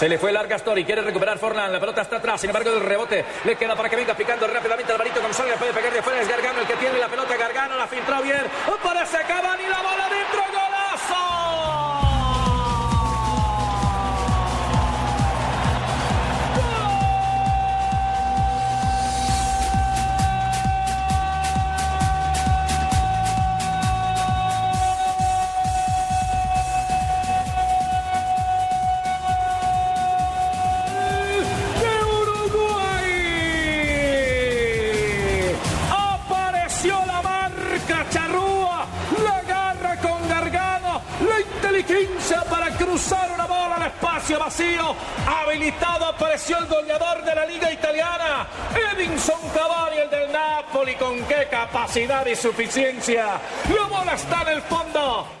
Se le fue larga Story, quiere recuperar Forlán, la pelota está atrás, sin embargo el rebote le queda para que venga picando rápidamente Alvarito González, puede pegar de fuera, es Gargano el que tiene la pelota, Gargano la filtró bien, parece Cavani, la bola para cruzar una bola al espacio vacío. Habilitado apareció el goleador de la liga italiana, Edinson Cavani, el del Napoli, con qué capacidad y suficiencia. La bola está en el fondo.